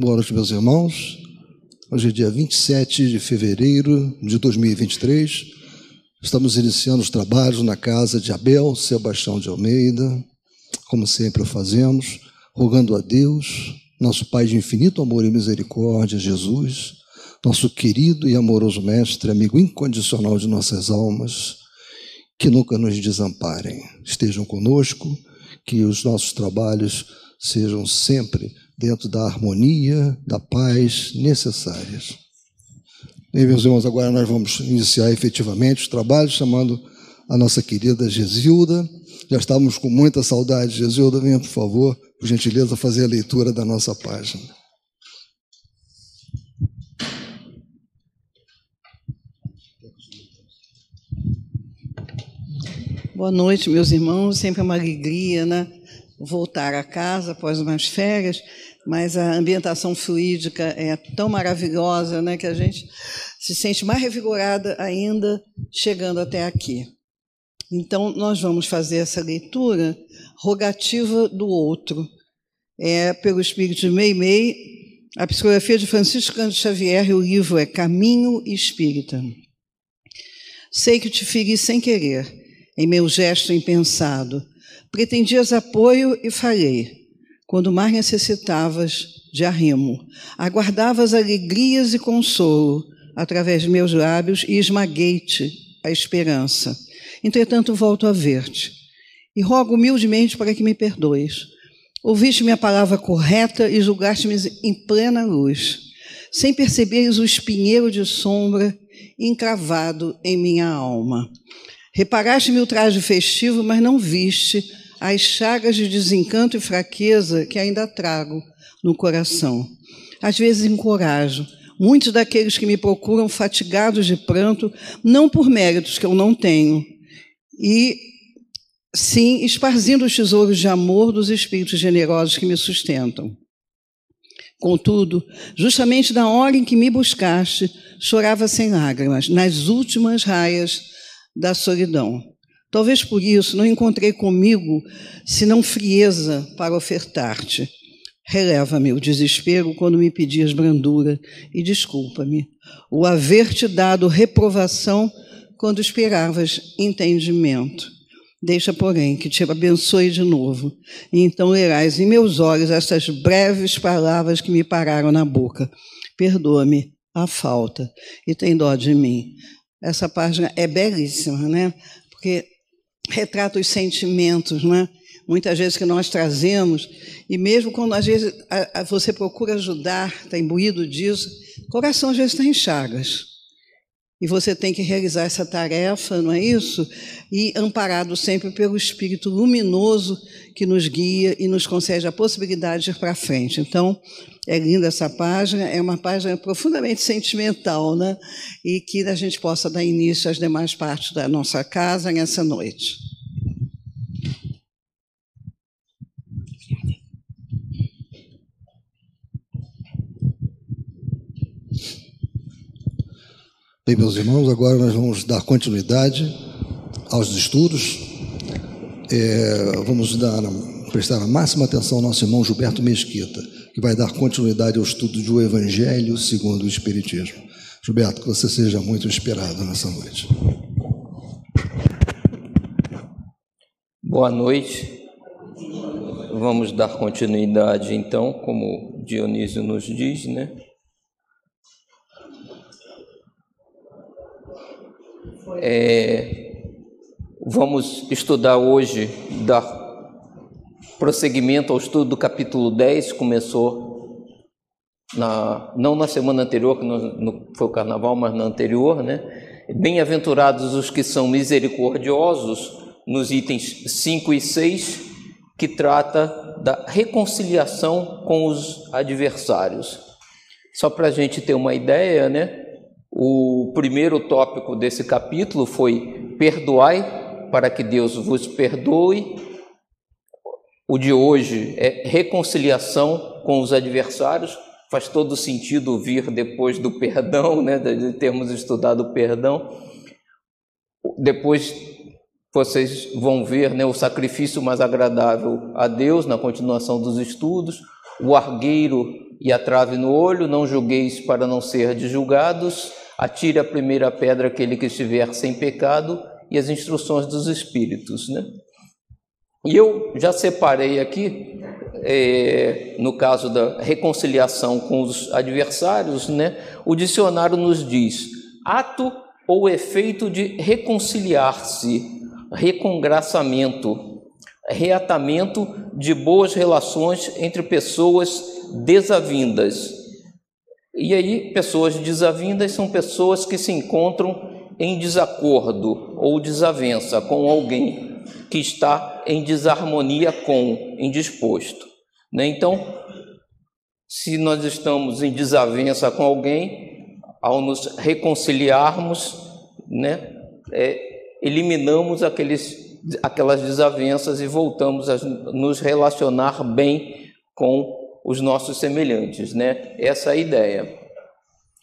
Boa noite, meus irmãos. Hoje é dia 27 de fevereiro de 2023. Estamos iniciando os trabalhos na casa de Abel Sebastião de Almeida, como sempre o fazemos, rogando a Deus, nosso Pai de infinito amor e misericórdia, Jesus, nosso querido e amoroso Mestre, amigo incondicional de nossas almas, que nunca nos desamparem. Estejam conosco, que os nossos trabalhos sejam sempre dentro da harmonia, da paz necessárias. E, meus irmãos, agora nós vamos iniciar efetivamente os trabalhos, chamando a nossa querida Gesilda. Já estávamos com muita saudade. Gesilda, venha, por favor, por gentileza, fazer a leitura da nossa página. Boa noite, meus irmãos. Sempre é uma alegria, né? Voltar a casa após umas férias mas a ambientação fluídica é tão maravilhosa né, que a gente se sente mais revigorada ainda chegando até aqui. Então, nós vamos fazer essa leitura rogativa do outro. É pelo Espírito de Meimei, a psicografia de Francisco Xavier e o livro é Caminho Espírita. Sei que te feri sem querer, em meu gesto impensado. Pretendias apoio e falhei quando mais necessitavas de arrimo. Aguardavas alegrias e consolo através de meus lábios e esmaguei-te a esperança. Entretanto, volto a ver-te e rogo humildemente para que me perdoes. Ouviste minha palavra correta e julgaste-me em plena luz, sem perceberes o espinheiro de sombra encravado em minha alma. Reparaste-me o traje festivo, mas não viste as chagas de desencanto e fraqueza que ainda trago no coração. Às vezes encorajo muitos daqueles que me procuram fatigados de pranto, não por méritos que eu não tenho, e sim esparzindo os tesouros de amor dos espíritos generosos que me sustentam. Contudo, justamente na hora em que me buscaste, chorava sem lágrimas, nas últimas raias da solidão. Talvez por isso não encontrei comigo senão frieza para ofertar-te. Releva-me o desespero quando me pedias brandura e desculpa-me o haver-te dado reprovação quando esperavas entendimento. Deixa, porém, que te abençoe de novo, e então lerás em meus olhos estas breves palavras que me pararam na boca. Perdoa-me a falta e tem dó de mim. Essa página é belíssima, né? Porque retrata os sentimentos, não é? Muitas vezes que nós trazemos, e mesmo quando às vezes a, a, você procura ajudar, está imbuído disso, o coração às vezes está em chagas. E você tem que realizar essa tarefa, não é isso? E amparado sempre pelo Espírito luminoso que nos guia e nos concede a possibilidade de ir para frente. Então, é linda essa página, é uma página profundamente sentimental, né? E que a gente possa dar início às demais partes da nossa casa nessa noite. Bem, meus irmãos, agora nós vamos dar continuidade aos estudos. É, vamos dar, prestar a máxima atenção ao nosso irmão Gilberto Mesquita, que vai dar continuidade ao estudo do Evangelho segundo o Espiritismo. Gilberto, que você seja muito inspirado nessa noite. Boa noite. Vamos dar continuidade, então, como Dionísio nos diz, né? É, vamos estudar hoje, dar prosseguimento ao estudo do capítulo 10, começou na, não na semana anterior, que no, no, foi o carnaval, mas na anterior, né? Bem-aventurados os que são misericordiosos, nos itens 5 e 6, que trata da reconciliação com os adversários. Só para a gente ter uma ideia, né? O primeiro tópico desse capítulo foi perdoai para que Deus vos perdoe. O de hoje é reconciliação com os adversários. Faz todo sentido vir depois do perdão, né, de termos estudado o perdão. Depois vocês vão ver né, o sacrifício mais agradável a Deus na continuação dos estudos, o argueiro e a trave no olho, não julgueis para não ser julgados, atire a primeira pedra aquele que estiver sem pecado, e as instruções dos Espíritos. Né? E eu já separei aqui, é, no caso da reconciliação com os adversários, né, o dicionário nos diz ato ou efeito de reconciliar-se, recongraçamento, reatamento de boas relações entre pessoas desavindas. E aí, pessoas desavindas são pessoas que se encontram em desacordo ou desavença com alguém que está em desarmonia com, indisposto. Né? Então, se nós estamos em desavença com alguém, ao nos reconciliarmos, né, é, eliminamos aqueles, aquelas desavenças e voltamos a nos relacionar bem com os nossos semelhantes. Né? Essa é a ideia.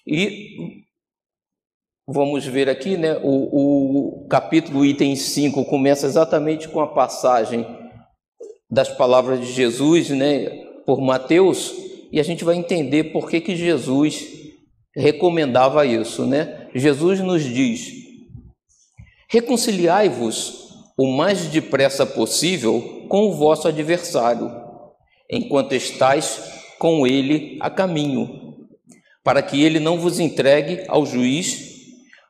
E Vamos ver aqui, né? O, o capítulo item 5 começa exatamente com a passagem das palavras de Jesus, né? Por Mateus, e a gente vai entender por que, que Jesus recomendava isso, né? Jesus nos diz: reconciliai-vos o mais depressa possível com o vosso adversário, enquanto estáis com ele a caminho, para que ele não vos entregue ao juiz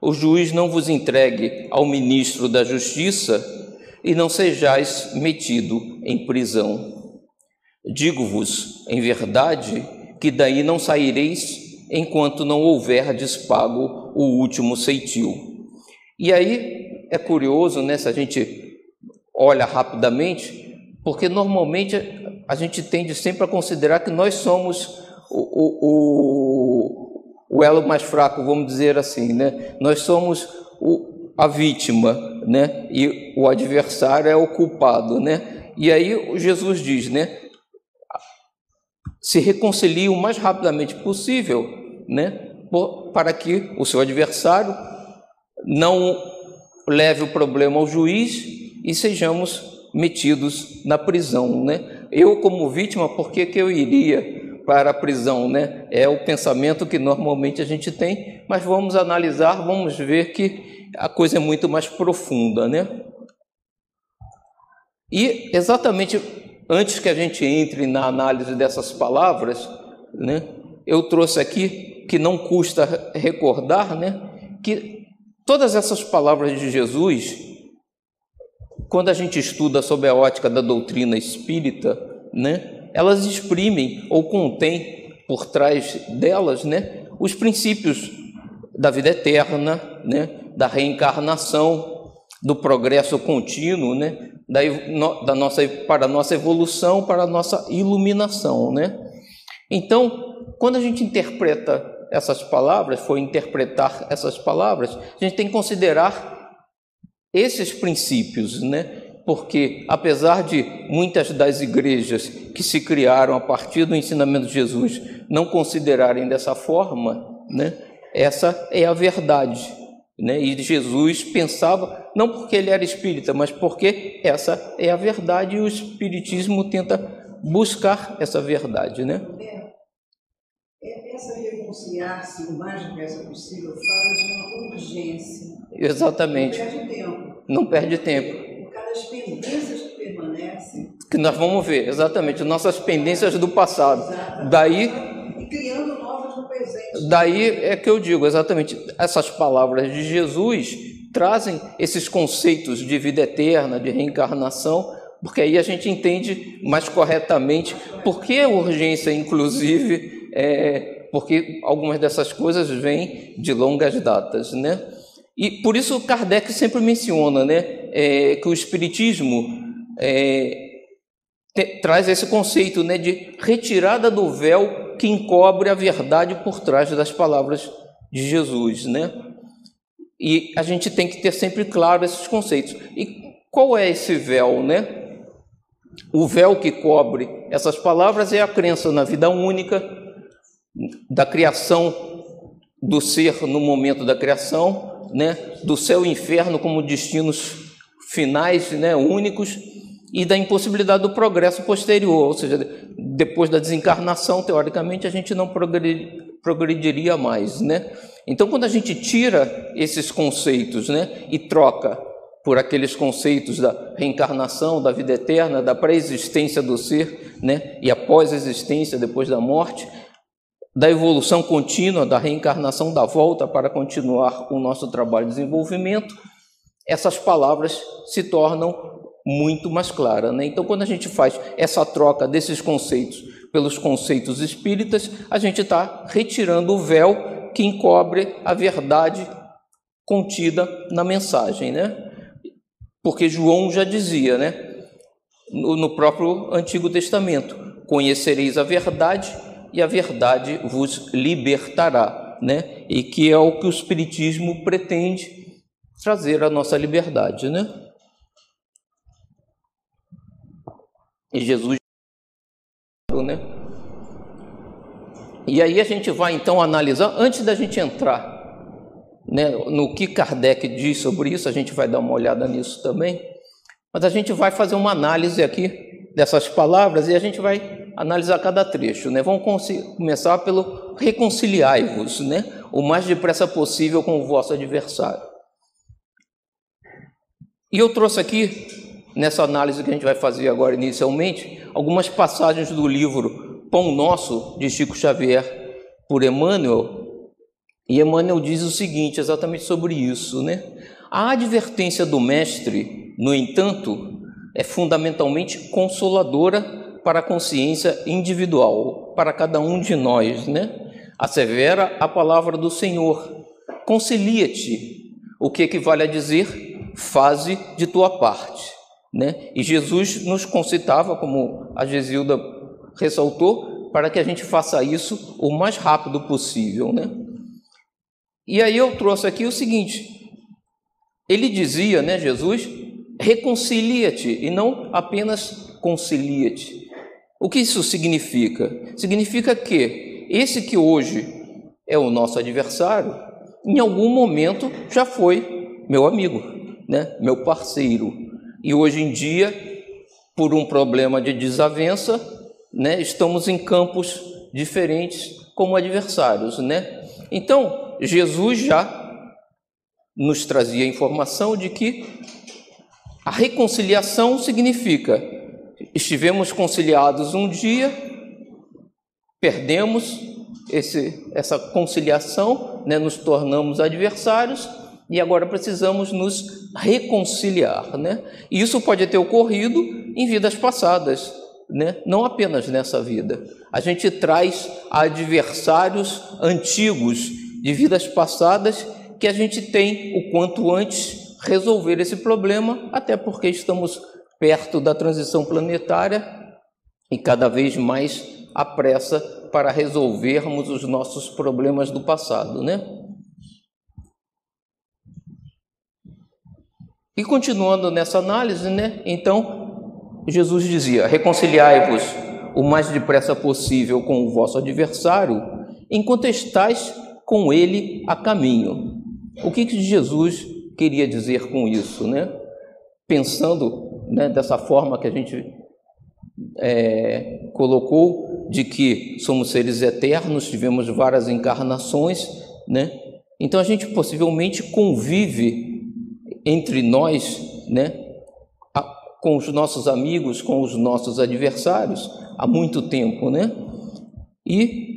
o juiz não vos entregue ao ministro da Justiça e não sejais metido em prisão. Digo-vos, em verdade, que daí não saireis enquanto não houverdes pago o último ceitil. E aí é curioso, né, se a gente olha rapidamente, porque normalmente a gente tende sempre a considerar que nós somos o, o, o elo mais fraco, vamos dizer assim, né? Nós somos o, a vítima, né? E o adversário é o culpado, né? E aí Jesus diz, né? Se reconcilie o mais rapidamente possível, né? Para que o seu adversário não leve o problema ao juiz e sejamos metidos na prisão, né? Eu como vítima, por que, que eu iria para a prisão, né? É o pensamento que normalmente a gente tem, mas vamos analisar, vamos ver que a coisa é muito mais profunda, né? E exatamente antes que a gente entre na análise dessas palavras, né? Eu trouxe aqui que não custa recordar, né? Que todas essas palavras de Jesus, quando a gente estuda sobre a ótica da doutrina espírita, né? elas exprimem ou contêm por trás delas né, os princípios da vida eterna, né, da reencarnação, do progresso contínuo, né, da, da nossa, para a nossa evolução, para a nossa iluminação. Né? Então, quando a gente interpreta essas palavras, for interpretar essas palavras, a gente tem que considerar esses princípios, né? porque, apesar de muitas das igrejas que se criaram a partir do ensinamento de Jesus não considerarem dessa forma, né, essa é a verdade. Né? E Jesus pensava, não porque ele era espírita, mas porque essa é a verdade e o espiritismo tenta buscar essa verdade. Né? É, essa reconciliar-se o mais depressa possível fala de uma urgência. Exatamente. Não perde tempo. Não perde tempo as pendências que permanecem. Que nós vamos ver, exatamente, nossas pendências do passado. Exatamente. Daí. E criando novas no presente. Daí é que eu digo, exatamente, essas palavras de Jesus trazem esses conceitos de vida eterna, de reencarnação, porque aí a gente entende mais corretamente por que a urgência, inclusive, é, porque algumas dessas coisas vêm de longas datas, né? E por isso Kardec sempre menciona né, é, que o Espiritismo é, te, traz esse conceito né, de retirada do véu que encobre a verdade por trás das palavras de Jesus. Né? E a gente tem que ter sempre claro esses conceitos. E qual é esse véu? Né? O véu que cobre essas palavras é a crença na vida única, da criação do ser no momento da criação, né, do céu e inferno como destinos finais, né, únicos, e da impossibilidade do progresso posterior, ou seja, depois da desencarnação, teoricamente, a gente não progrediria mais, né? Então, quando a gente tira esses conceitos, né, e troca por aqueles conceitos da reencarnação, da vida eterna, da pré-existência do ser, né, e a pós-existência depois da morte, da evolução contínua, da reencarnação, da volta para continuar o nosso trabalho de desenvolvimento, essas palavras se tornam muito mais claras. Né? Então, quando a gente faz essa troca desses conceitos pelos conceitos espíritas, a gente está retirando o véu que encobre a verdade contida na mensagem, né? Porque João já dizia, né? No próprio Antigo Testamento: Conhecereis a verdade e a verdade vos libertará, né? E que é o que o Espiritismo pretende trazer à nossa liberdade, né? E Jesus, né? E aí a gente vai então analisar, antes da gente entrar né, no que Kardec diz sobre isso, a gente vai dar uma olhada nisso também, mas a gente vai fazer uma análise aqui dessas palavras e a gente vai analisar cada trecho. Né? Vamos começar pelo reconciliai-vos, né? o mais depressa possível com o vosso adversário. E eu trouxe aqui, nessa análise que a gente vai fazer agora inicialmente, algumas passagens do livro Pão Nosso, de Chico Xavier, por Emmanuel, e Emmanuel diz o seguinte, exatamente sobre isso, né? A advertência do mestre, no entanto, é fundamentalmente consoladora para a consciência individual, para cada um de nós, né? Assevera a palavra do Senhor. Concilia-te. O que equivale a dizer? Faze de tua parte, né? E Jesus nos concitava, como a Gesilda ressaltou, para que a gente faça isso o mais rápido possível, né? E aí eu trouxe aqui o seguinte: ele dizia, né, Jesus, reconcilia-te e não apenas concilia-te. O que isso significa? Significa que esse que hoje é o nosso adversário, em algum momento já foi meu amigo, né, meu parceiro. E hoje em dia, por um problema de desavença, né, estamos em campos diferentes como adversários, né? Então, Jesus já nos trazia a informação de que a reconciliação significa estivemos conciliados um dia, perdemos esse, essa conciliação, né, nos tornamos adversários e agora precisamos nos reconciliar. Né? E isso pode ter ocorrido em vidas passadas, né? não apenas nessa vida. A gente traz adversários antigos de vidas passadas que a gente tem o quanto antes resolver esse problema, até porque estamos perto da transição planetária e cada vez mais à pressa para resolvermos os nossos problemas do passado, né? E continuando nessa análise, né? Então, Jesus dizia: reconciliai-vos o mais depressa possível com o vosso adversário, enquanto estáis com ele a caminho. O que, que Jesus queria dizer com isso, né? Pensando né, dessa forma que a gente é, colocou, de que somos seres eternos, tivemos várias encarnações, né? Então a gente possivelmente convive entre nós, né? Com os nossos amigos, com os nossos adversários há muito tempo, né? E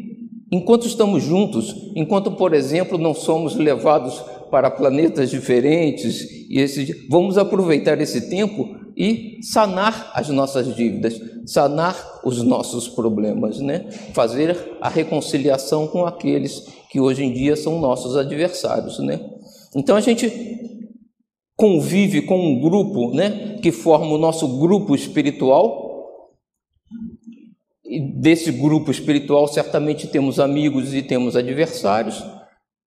Enquanto estamos juntos, enquanto, por exemplo, não somos levados para planetas diferentes, e esse, vamos aproveitar esse tempo e sanar as nossas dívidas, sanar os nossos problemas, né? fazer a reconciliação com aqueles que hoje em dia são nossos adversários. Né? Então a gente convive com um grupo né, que forma o nosso grupo espiritual, desse grupo espiritual, certamente temos amigos e temos adversários,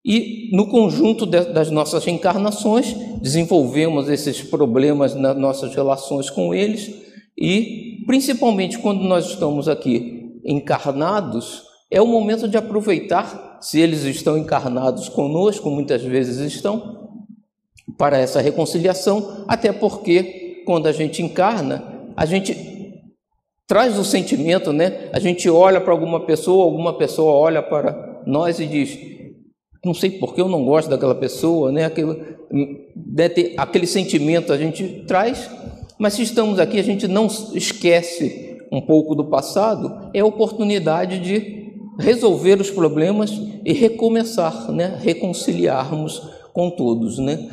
e no conjunto das nossas encarnações, desenvolvemos esses problemas nas nossas relações com eles, e principalmente quando nós estamos aqui encarnados, é o momento de aproveitar, se eles estão encarnados conosco, muitas vezes estão, para essa reconciliação, até porque quando a gente encarna, a gente traz o sentimento, né? A gente olha para alguma pessoa, alguma pessoa olha para nós e diz: não sei por que eu não gosto daquela pessoa, né? Aquele, aquele sentimento a gente traz, mas se estamos aqui, a gente não esquece um pouco do passado, é a oportunidade de resolver os problemas e recomeçar, né? Reconciliarmos com todos, né?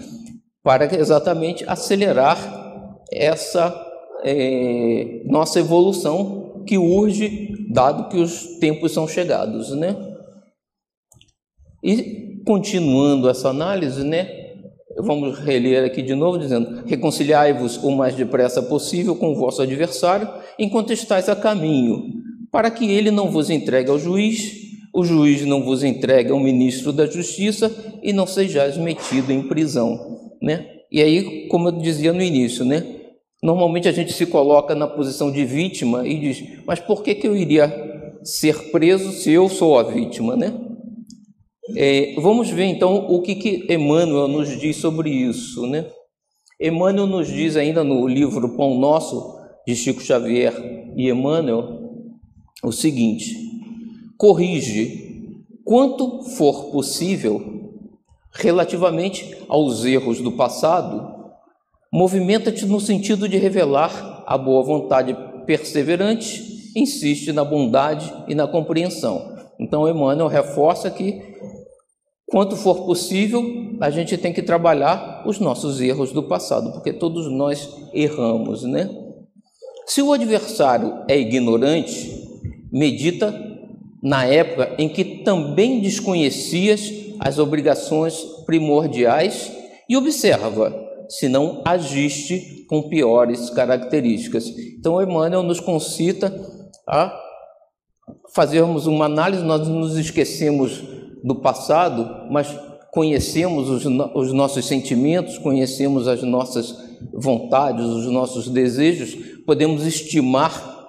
Para exatamente acelerar essa é, nossa evolução que urge, dado que os tempos são chegados, né? E continuando essa análise, né? Vamos reler aqui de novo, dizendo: Reconciliai-vos o mais depressa possível com o vosso adversário, enquanto estáis a caminho, para que ele não vos entregue ao juiz, o juiz não vos entregue ao ministro da justiça e não sejais metido em prisão, né? E aí, como eu dizia no início, né? Normalmente a gente se coloca na posição de vítima e diz: mas por que, que eu iria ser preso se eu sou a vítima, né? É, vamos ver então o que, que Emmanuel nos diz sobre isso, né? Emmanuel nos diz ainda no livro Pão Nosso, de Chico Xavier e Emmanuel, o seguinte: corrige quanto for possível relativamente aos erros do passado, movimenta-te no sentido de revelar a boa vontade perseverante, insiste na bondade e na compreensão. Então, Emmanuel reforça que Quanto for possível, a gente tem que trabalhar os nossos erros do passado, porque todos nós erramos, né? Se o adversário é ignorante, medita na época em que também desconhecias as obrigações primordiais e observa se não agiste com piores características. Então, Emmanuel nos concita a fazermos uma análise, nós nos esquecemos do passado, mas conhecemos os, os nossos sentimentos, conhecemos as nossas vontades, os nossos desejos, podemos estimar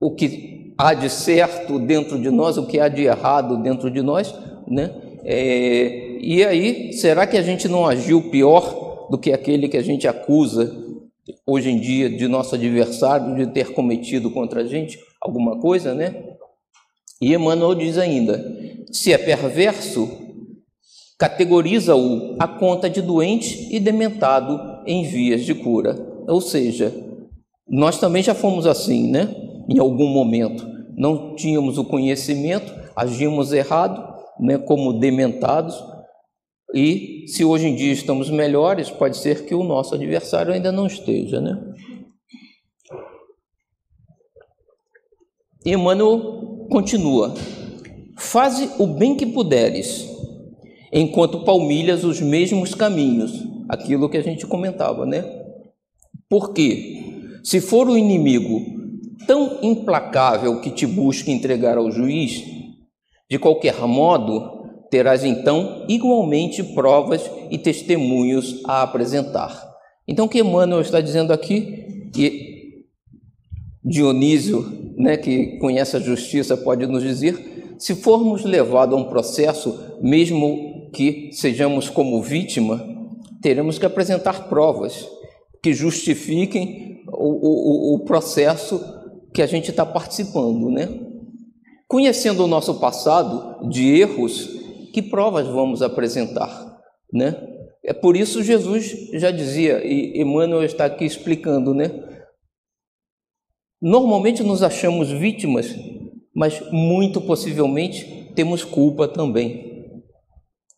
o que há de certo dentro de nós, o que há de errado dentro de nós, né? É, e aí, será que a gente não agiu pior do que aquele que a gente acusa hoje em dia de nosso adversário de ter cometido contra a gente alguma coisa, né? E Emmanuel diz ainda: se é perverso, categoriza-o a conta de doente e dementado em vias de cura. Ou seja, nós também já fomos assim, né? Em algum momento. Não tínhamos o conhecimento, agimos errado, né? como dementados. E se hoje em dia estamos melhores, pode ser que o nosso adversário ainda não esteja, né? Emmanuel continua: Faze o bem que puderes, enquanto palmilhas os mesmos caminhos, aquilo que a gente comentava, né? Porque se for o inimigo tão implacável que te busque entregar ao juiz, de qualquer modo, terás então igualmente provas e testemunhos a apresentar. Então, o que Emmanuel está dizendo aqui, e Dionísio, né, que conhece a justiça, pode nos dizer: se formos levados a um processo, mesmo que sejamos como vítima, teremos que apresentar provas que justifiquem o, o, o processo que a gente está participando, né? Conhecendo o nosso passado de erros, que provas vamos apresentar, né? É por isso Jesus já dizia, e Emmanuel está aqui explicando, né? Normalmente nos achamos vítimas, mas muito possivelmente temos culpa também.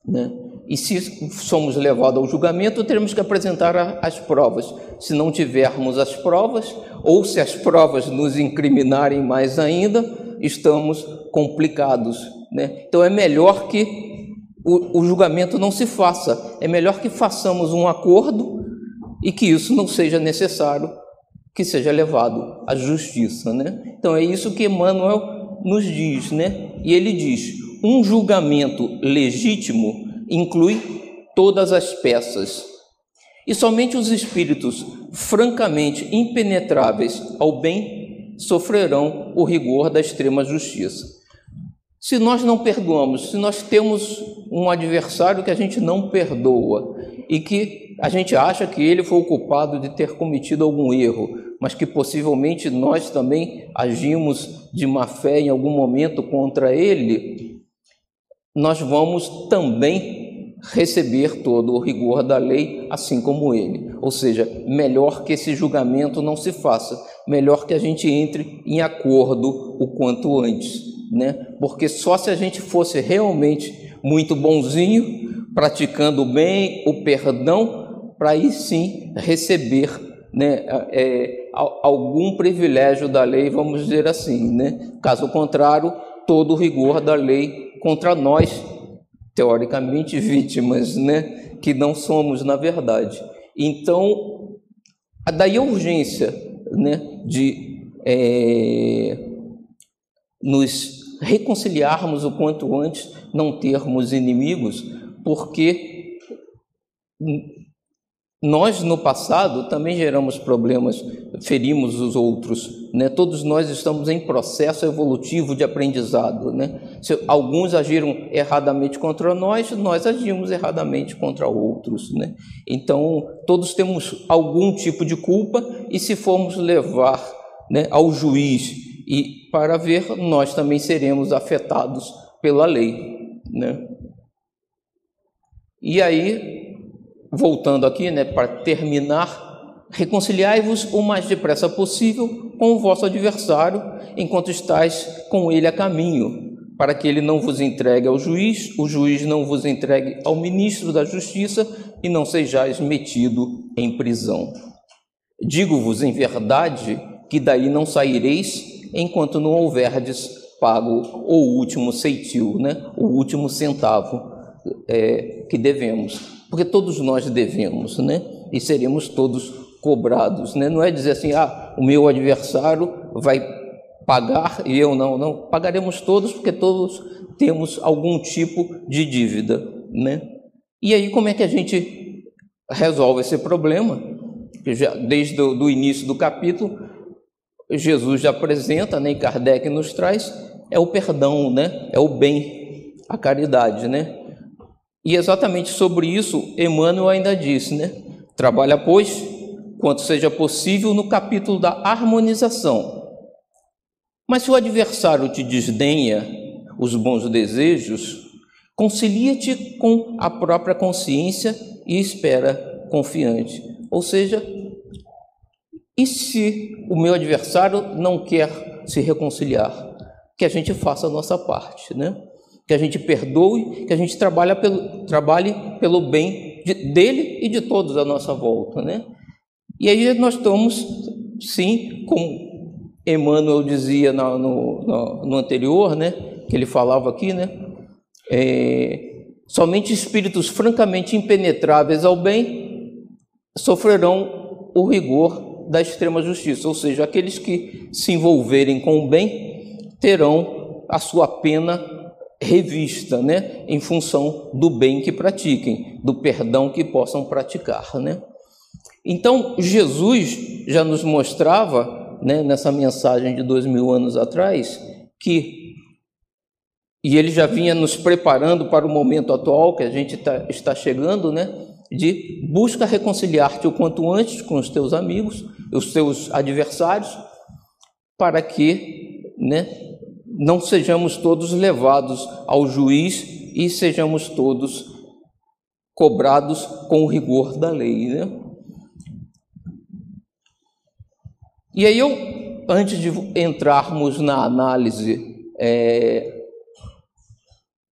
Né? E se somos levados ao julgamento, teremos que apresentar as provas. Se não tivermos as provas, ou se as provas nos incriminarem mais ainda, estamos complicados. Né? Então é melhor que o, o julgamento não se faça, é melhor que façamos um acordo e que isso não seja necessário que seja levado à justiça, né? Então é isso que Emmanuel nos diz, né? E ele diz: um julgamento legítimo inclui todas as peças. E somente os espíritos francamente impenetráveis ao bem sofrerão o rigor da extrema justiça. Se nós não perdoamos, se nós temos um adversário que a gente não perdoa e que a gente acha que ele foi o culpado de ter cometido algum erro, mas que possivelmente nós também agimos de má fé em algum momento contra ele, nós vamos também receber todo o rigor da lei, assim como ele. Ou seja, melhor que esse julgamento não se faça, melhor que a gente entre em acordo o quanto antes, né? Porque só se a gente fosse realmente muito bonzinho, praticando bem o perdão, para aí sim receber né, é, algum privilégio da lei, vamos dizer assim. Né? Caso contrário, todo o rigor da lei contra nós, teoricamente vítimas, né, que não somos na verdade. Então, daí a urgência né, de é, nos reconciliarmos o quanto antes, não termos inimigos, porque nós, no passado, também geramos problemas, ferimos os outros. Né? Todos nós estamos em processo evolutivo de aprendizado. Né? Se alguns agiram erradamente contra nós, nós agimos erradamente contra outros. Né? Então, todos temos algum tipo de culpa, e se formos levar né, ao juiz e para ver, nós também seremos afetados pela lei. Né? E aí, voltando aqui, né, para terminar, reconciliai-vos o mais depressa possível com o vosso adversário, enquanto estáis com ele a caminho, para que ele não vos entregue ao juiz, o juiz não vos entregue ao ministro da justiça e não sejais metido em prisão. Digo-vos em verdade que daí não saireis enquanto não houverdes pago o último ceitil, né? o último centavo é, que devemos porque todos nós devemos, né? E seremos todos cobrados, né? Não é dizer assim, ah, o meu adversário vai pagar e eu não, não. Pagaremos todos porque todos temos algum tipo de dívida, né? E aí como é que a gente resolve esse problema? Já, desde o do início do capítulo, Jesus já apresenta, né, e Kardec nos traz, é o perdão, né? É o bem, a caridade, né? E exatamente sobre isso, Emmanuel ainda disse, né? Trabalha, pois, quanto seja possível no capítulo da harmonização. Mas se o adversário te desdenha os bons desejos, concilia-te com a própria consciência e espera confiante. Ou seja, e se o meu adversário não quer se reconciliar? Que a gente faça a nossa parte, né? Que a gente perdoe, que a gente trabalhe pelo, trabalhe pelo bem de, dele e de todos à nossa volta, né? E aí nós estamos, sim, como Emmanuel dizia no, no, no anterior, né? Que ele falava aqui, né? É, somente espíritos francamente impenetráveis ao bem sofrerão o rigor da extrema justiça, ou seja, aqueles que se envolverem com o bem terão a sua pena revista, né, em função do bem que pratiquem, do perdão que possam praticar, né? Então Jesus já nos mostrava, né, nessa mensagem de dois mil anos atrás, que e ele já vinha nos preparando para o momento atual que a gente tá, está chegando, né? De busca reconciliar-te o quanto antes com os teus amigos, os teus adversários, para que, né, não sejamos todos levados ao juiz e sejamos todos cobrados com o rigor da lei, né? E aí eu, antes de entrarmos na análise é,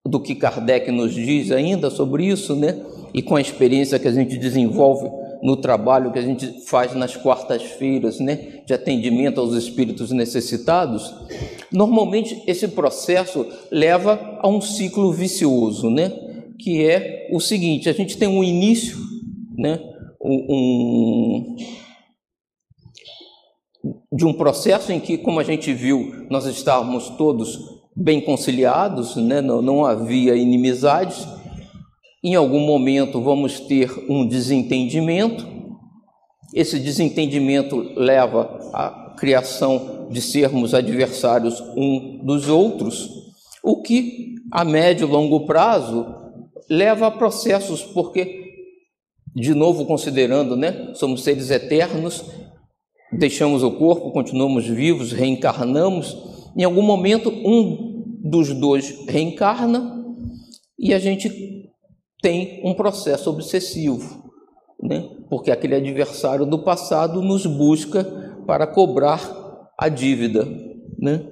do que Kardec nos diz ainda sobre isso, né? E com a experiência que a gente desenvolve no trabalho que a gente faz nas quartas-feiras, né, de atendimento aos espíritos necessitados, normalmente esse processo leva a um ciclo vicioso, né, que é o seguinte: a gente tem um início, né, um, de um processo em que, como a gente viu, nós estávamos todos bem conciliados, né, não, não havia inimizades. Em algum momento vamos ter um desentendimento. Esse desentendimento leva à criação de sermos adversários um dos outros, o que a médio e longo prazo leva a processos, porque, de novo considerando, né, somos seres eternos, deixamos o corpo, continuamos vivos, reencarnamos. Em algum momento, um dos dois reencarna e a gente tem um processo obsessivo, né? Porque aquele adversário do passado nos busca para cobrar a dívida. Né?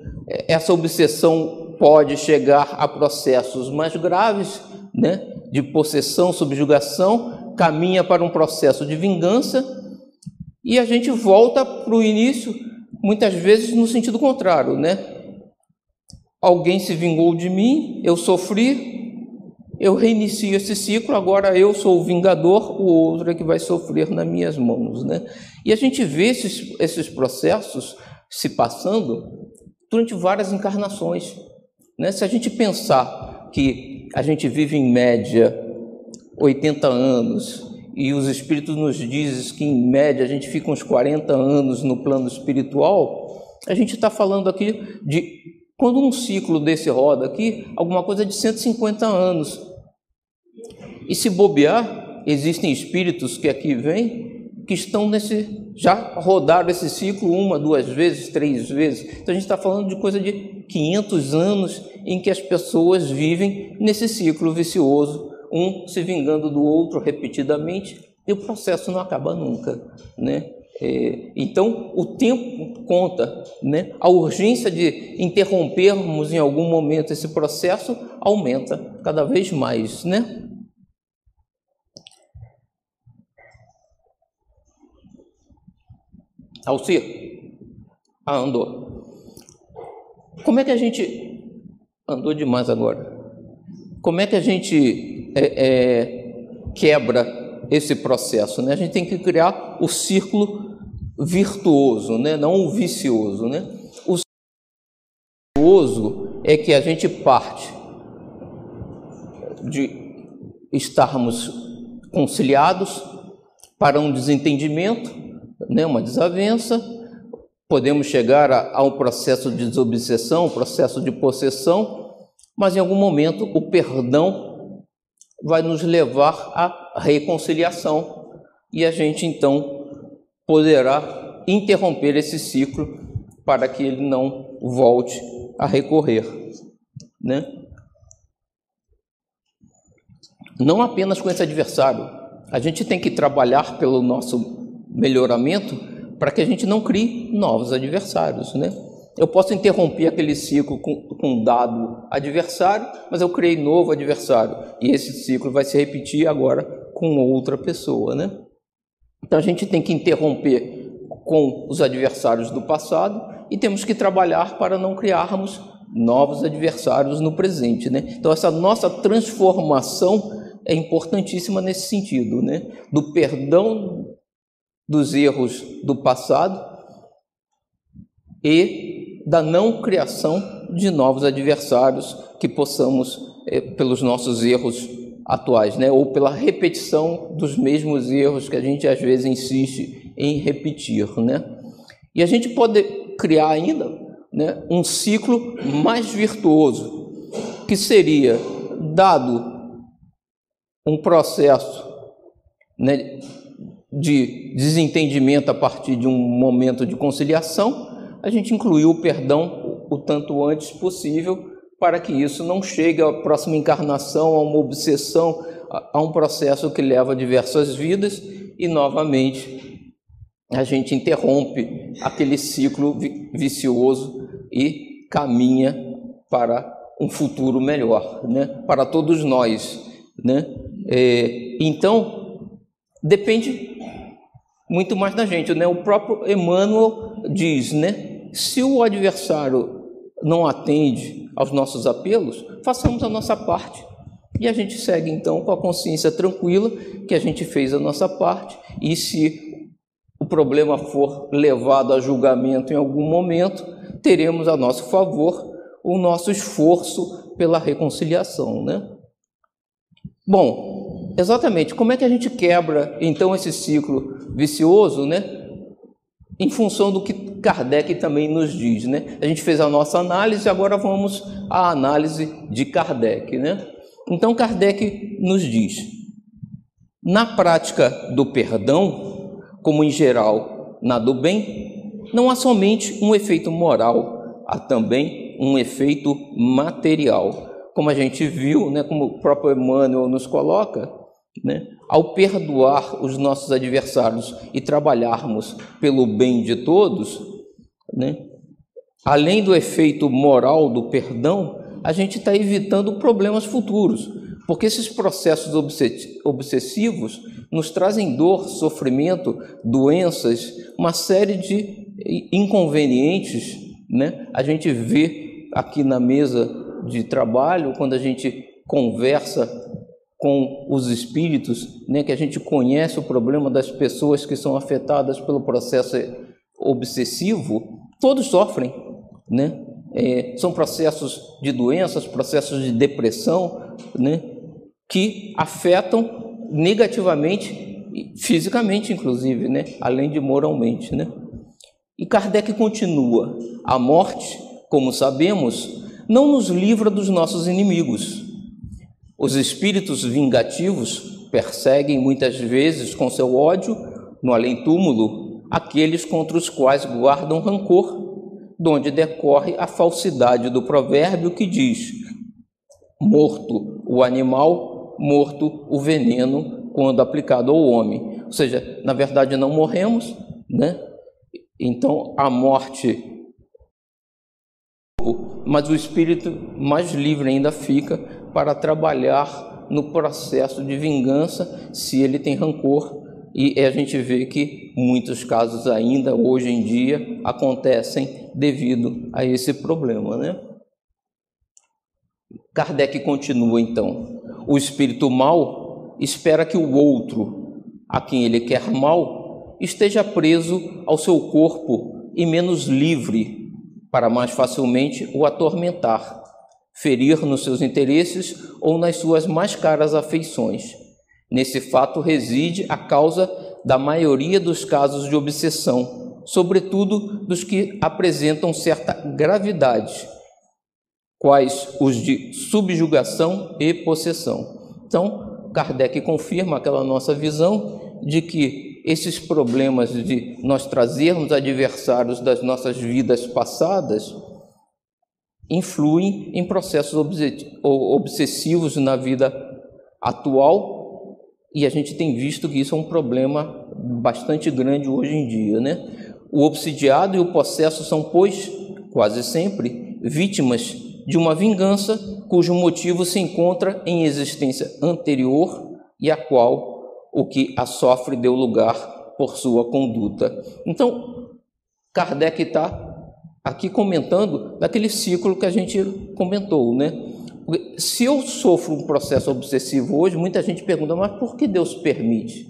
Essa obsessão pode chegar a processos mais graves, né? de possessão, subjugação, caminha para um processo de vingança e a gente volta para o início, muitas vezes no sentido contrário, né? Alguém se vingou de mim, eu sofri, eu reinicio esse ciclo, agora eu sou o vingador, o outro é que vai sofrer nas minhas mãos, né? E a gente vê esses, esses processos se passando durante várias encarnações, né? Se a gente pensar que a gente vive em média 80 anos, e os espíritos nos dizem que, em média, a gente fica uns 40 anos no plano espiritual, a gente está falando aqui de quando um ciclo desse roda aqui, alguma coisa de 150 anos. E se bobear, existem espíritos que aqui vêm que estão nesse. já rodaram esse ciclo uma, duas vezes, três vezes. Então a gente está falando de coisa de 500 anos em que as pessoas vivem nesse ciclo vicioso um se vingando do outro repetidamente, e o processo não acaba nunca, né? É, então, o tempo conta, né? A urgência de interrompermos em algum momento esse processo aumenta cada vez mais, né? Alcir, ah, andou. Como é que a gente andou demais agora? Como é que a gente é, é, quebra esse processo. Né? A gente tem que criar o círculo virtuoso, né? não o vicioso. Né? O virtuoso é que a gente parte de estarmos conciliados para um desentendimento, né? uma desavença, podemos chegar a, a um processo de desobsessão, um processo de possessão, mas em algum momento o perdão vai nos levar à reconciliação e a gente então poderá interromper esse ciclo para que ele não volte a recorrer, né? Não apenas com esse adversário, a gente tem que trabalhar pelo nosso melhoramento para que a gente não crie novos adversários, né? Eu posso interromper aquele ciclo com, um dado adversário, mas eu criei novo adversário. E esse ciclo vai se repetir agora com outra pessoa, né? Então a gente tem que interromper com os adversários do passado e temos que trabalhar para não criarmos novos adversários no presente, né? Então essa nossa transformação é importantíssima nesse sentido, né? Do perdão dos erros do passado e da não criação de novos adversários que possamos, é, pelos nossos erros atuais, né, ou pela repetição dos mesmos erros que a gente às vezes insiste em repetir, né? E a gente pode criar ainda, né, um ciclo mais virtuoso, que seria dado um processo, né, de desentendimento a partir de um momento de conciliação, a gente incluiu o perdão o tanto antes possível para que isso não chegue à próxima encarnação, a uma obsessão, a um processo que leva diversas vidas e novamente a gente interrompe aquele ciclo vicioso e caminha para um futuro melhor, né? Para todos nós, né? É, então depende muito mais da gente, né? O próprio Emmanuel diz, né? Se o adversário não atende aos nossos apelos, façamos a nossa parte. E a gente segue então com a consciência tranquila que a gente fez a nossa parte, e se o problema for levado a julgamento em algum momento, teremos a nosso favor o nosso esforço pela reconciliação, né? Bom, exatamente, como é que a gente quebra então esse ciclo vicioso, né? Em função do que Kardec também nos diz, né? A gente fez a nossa análise, agora vamos à análise de Kardec, né? Então Kardec nos diz: na prática do perdão, como em geral na do bem, não há somente um efeito moral, há também um efeito material. Como a gente viu, né, como o próprio Emmanuel nos coloca, né, ao perdoar os nossos adversários e trabalharmos pelo bem de todos, né, além do efeito moral do perdão, a gente está evitando problemas futuros, porque esses processos obsessivos nos trazem dor, sofrimento, doenças, uma série de inconvenientes. Né? A gente vê aqui na mesa de trabalho, quando a gente conversa com os espíritos, né, que a gente conhece o problema das pessoas que são afetadas pelo processo obsessivo, todos sofrem, né? É, são processos de doenças, processos de depressão, né, que afetam negativamente, fisicamente inclusive, né, além de moralmente, né. E Kardec continua: a morte, como sabemos, não nos livra dos nossos inimigos. Os espíritos vingativos perseguem muitas vezes com seu ódio, no além-túmulo, aqueles contra os quais guardam rancor donde decorre a falsidade do provérbio que diz: morto o animal, morto o veneno quando aplicado ao homem. Ou seja, na verdade não morremos, né? Então a morte mas o espírito mais livre ainda fica para trabalhar no processo de vingança se ele tem rancor. E a gente vê que muitos casos ainda hoje em dia acontecem devido a esse problema, né? Kardec continua então: o espírito mal espera que o outro, a quem ele quer mal, esteja preso ao seu corpo e menos livre, para mais facilmente o atormentar, ferir nos seus interesses ou nas suas mais caras afeições Nesse fato reside a causa da maioria dos casos de obsessão, sobretudo dos que apresentam certa gravidade, quais os de subjugação e possessão. Então, Kardec confirma aquela nossa visão de que esses problemas de nós trazermos adversários das nossas vidas passadas influem em processos obsessivos na vida atual e a gente tem visto que isso é um problema bastante grande hoje em dia, né? O obsidiado e o possesso são, pois, quase sempre, vítimas de uma vingança cujo motivo se encontra em existência anterior e a qual o que a sofre deu lugar por sua conduta. Então, Kardec está aqui comentando daquele ciclo que a gente comentou, né? Se eu sofro um processo obsessivo hoje, muita gente pergunta, mas por que Deus permite?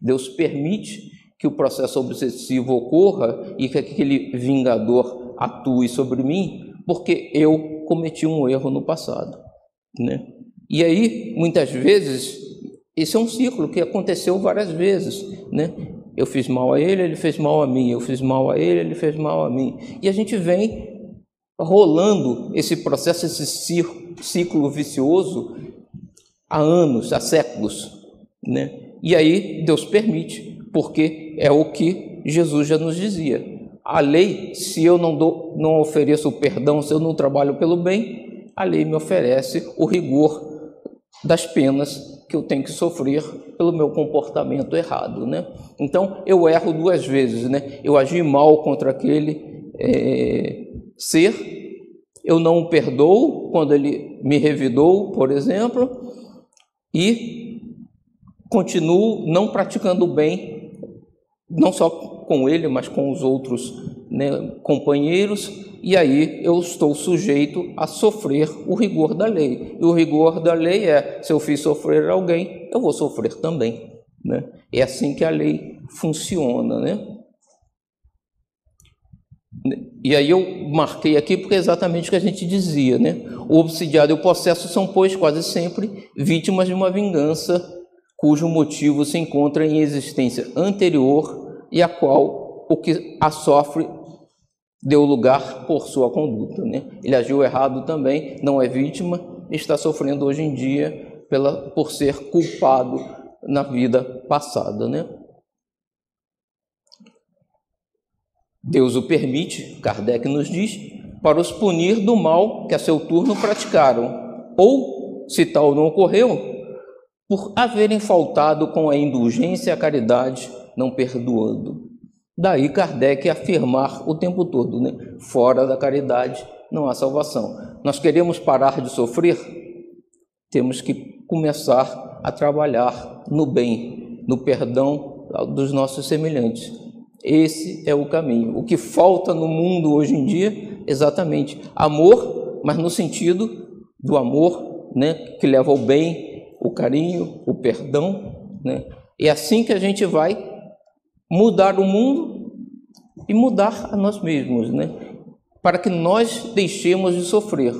Deus permite que o processo obsessivo ocorra e que aquele vingador atue sobre mim, porque eu cometi um erro no passado, né? E aí, muitas vezes, esse é um ciclo que aconteceu várias vezes, né? Eu fiz mal a ele, ele fez mal a mim, eu fiz mal a ele, ele fez mal a mim. E a gente vem rolando esse processo, esse ciclo vicioso há anos, há séculos, né? E aí Deus permite, porque é o que Jesus já nos dizia. A lei, se eu não, dou, não ofereço perdão, se eu não trabalho pelo bem, a lei me oferece o rigor das penas que eu tenho que sofrer pelo meu comportamento errado, né? Então eu erro duas vezes, né? Eu agi mal contra aquele é, ser, eu não o perdoo quando ele me revidou, por exemplo, e continuo não praticando bem, não só com ele, mas com os outros né, companheiros, e aí eu estou sujeito a sofrer o rigor da lei. E o rigor da lei é: se eu fiz sofrer alguém, eu vou sofrer também. Né? É assim que a lei funciona. Né? E aí eu marquei aqui porque é exatamente o que a gente dizia, né? O obsidiado e o possesso são, pois, quase sempre vítimas de uma vingança cujo motivo se encontra em existência anterior e a qual o que a sofre deu lugar por sua conduta, né? Ele agiu errado também, não é vítima, está sofrendo hoje em dia pela, por ser culpado na vida passada, né? Deus o permite, Kardec nos diz, para os punir do mal que a seu turno praticaram, ou, se tal não ocorreu, por haverem faltado com a indulgência e a caridade, não perdoando. Daí Kardec afirmar o tempo todo, né? fora da caridade não há salvação. Nós queremos parar de sofrer, temos que começar a trabalhar no bem, no perdão dos nossos semelhantes. Esse é o caminho. O que falta no mundo hoje em dia, exatamente, amor, mas no sentido do amor, né, que leva ao bem, o carinho, o perdão, né? É assim que a gente vai mudar o mundo e mudar a nós mesmos, né? Para que nós deixemos de sofrer,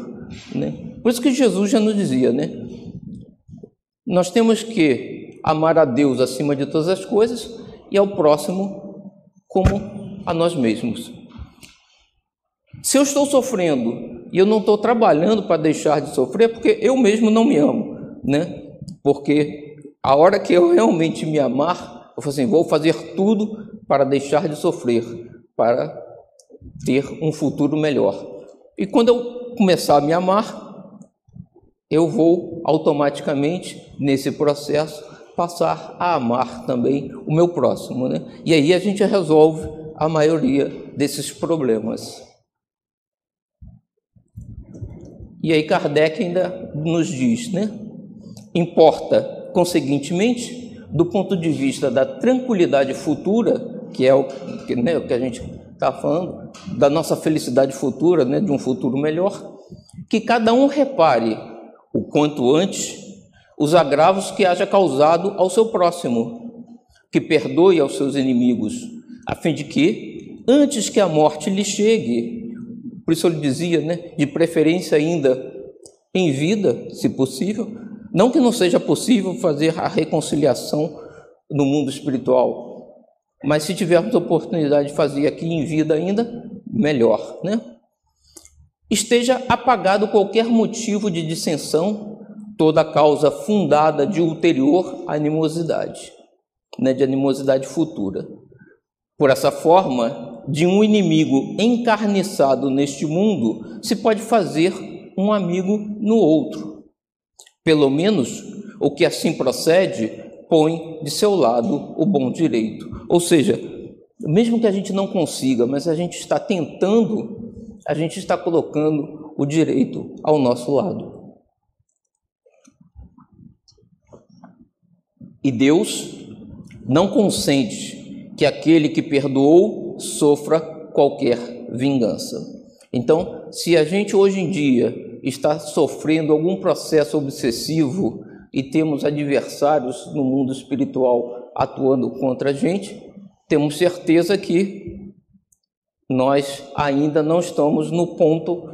né? Por isso que Jesus já nos dizia, né? Nós temos que amar a Deus acima de todas as coisas e ao próximo como a nós mesmos. Se eu estou sofrendo e eu não estou trabalhando para deixar de sofrer, porque eu mesmo não me amo, né? Porque a hora que eu realmente me amar, eu falo assim, vou fazer tudo para deixar de sofrer, para ter um futuro melhor. E quando eu começar a me amar, eu vou automaticamente nesse processo passar a amar também o meu próximo, né? E aí a gente resolve a maioria desses problemas. E aí Kardec ainda nos diz, né? Importa, conseguintemente, do ponto de vista da tranquilidade futura, que é o que, né, o que a gente está falando, da nossa felicidade futura, né, de um futuro melhor, que cada um repare o quanto antes os agravos que haja causado ao seu próximo, que perdoe aos seus inimigos, a fim de que, antes que a morte lhe chegue, por isso eu lhe dizia, né, de preferência ainda em vida, se possível, não que não seja possível fazer a reconciliação no mundo espiritual, mas se tivermos oportunidade de fazer aqui em vida ainda, melhor, né? esteja apagado qualquer motivo de dissensão, toda causa fundada de ulterior animosidade, né, de animosidade futura. Por essa forma, de um inimigo encarniçado neste mundo, se pode fazer um amigo no outro. Pelo menos o que assim procede põe de seu lado o bom direito. Ou seja, mesmo que a gente não consiga, mas a gente está tentando a gente está colocando o direito ao nosso lado. E Deus não consente que aquele que perdoou sofra qualquer vingança. Então, se a gente hoje em dia está sofrendo algum processo obsessivo e temos adversários no mundo espiritual atuando contra a gente, temos certeza que nós ainda não estamos no ponto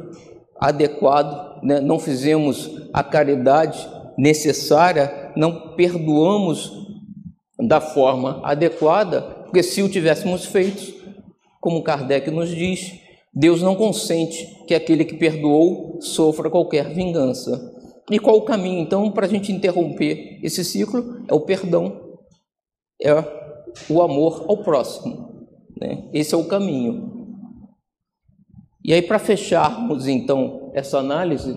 adequado, né? não fizemos a caridade necessária, não perdoamos da forma adequada, porque se o tivéssemos feito, como Kardec nos diz, Deus não consente que aquele que perdoou sofra qualquer vingança. E qual o caminho, então, para a gente interromper esse ciclo? É o perdão, é o amor ao próximo. Né? Esse é o caminho. E aí, para fecharmos então essa análise,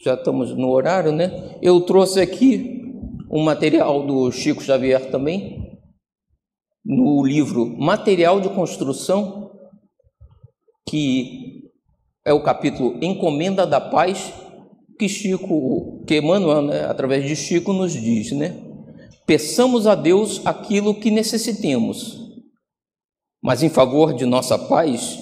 já estamos no horário, né? Eu trouxe aqui um material do Chico Xavier também, no livro Material de Construção, que é o capítulo Encomenda da Paz, que Chico, que Emmanuel, né, através de Chico, nos diz, né? Peçamos a Deus aquilo que necessitemos, mas em favor de nossa paz,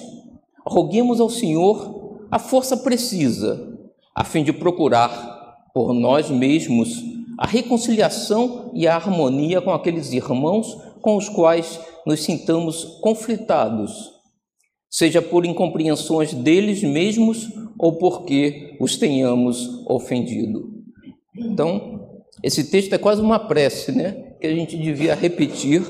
roguemos ao Senhor a força precisa, a fim de procurar por nós mesmos a reconciliação e a harmonia com aqueles irmãos com os quais nos sintamos conflitados, seja por incompreensões deles mesmos ou porque os tenhamos ofendido. Então, esse texto é quase uma prece, né? Que a gente devia repetir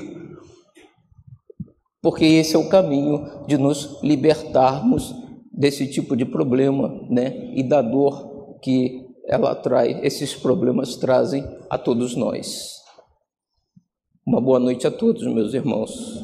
porque esse é o caminho de nos libertarmos desse tipo de problema, né? E da dor que ela traz, esses problemas trazem a todos nós. Uma boa noite a todos, meus irmãos.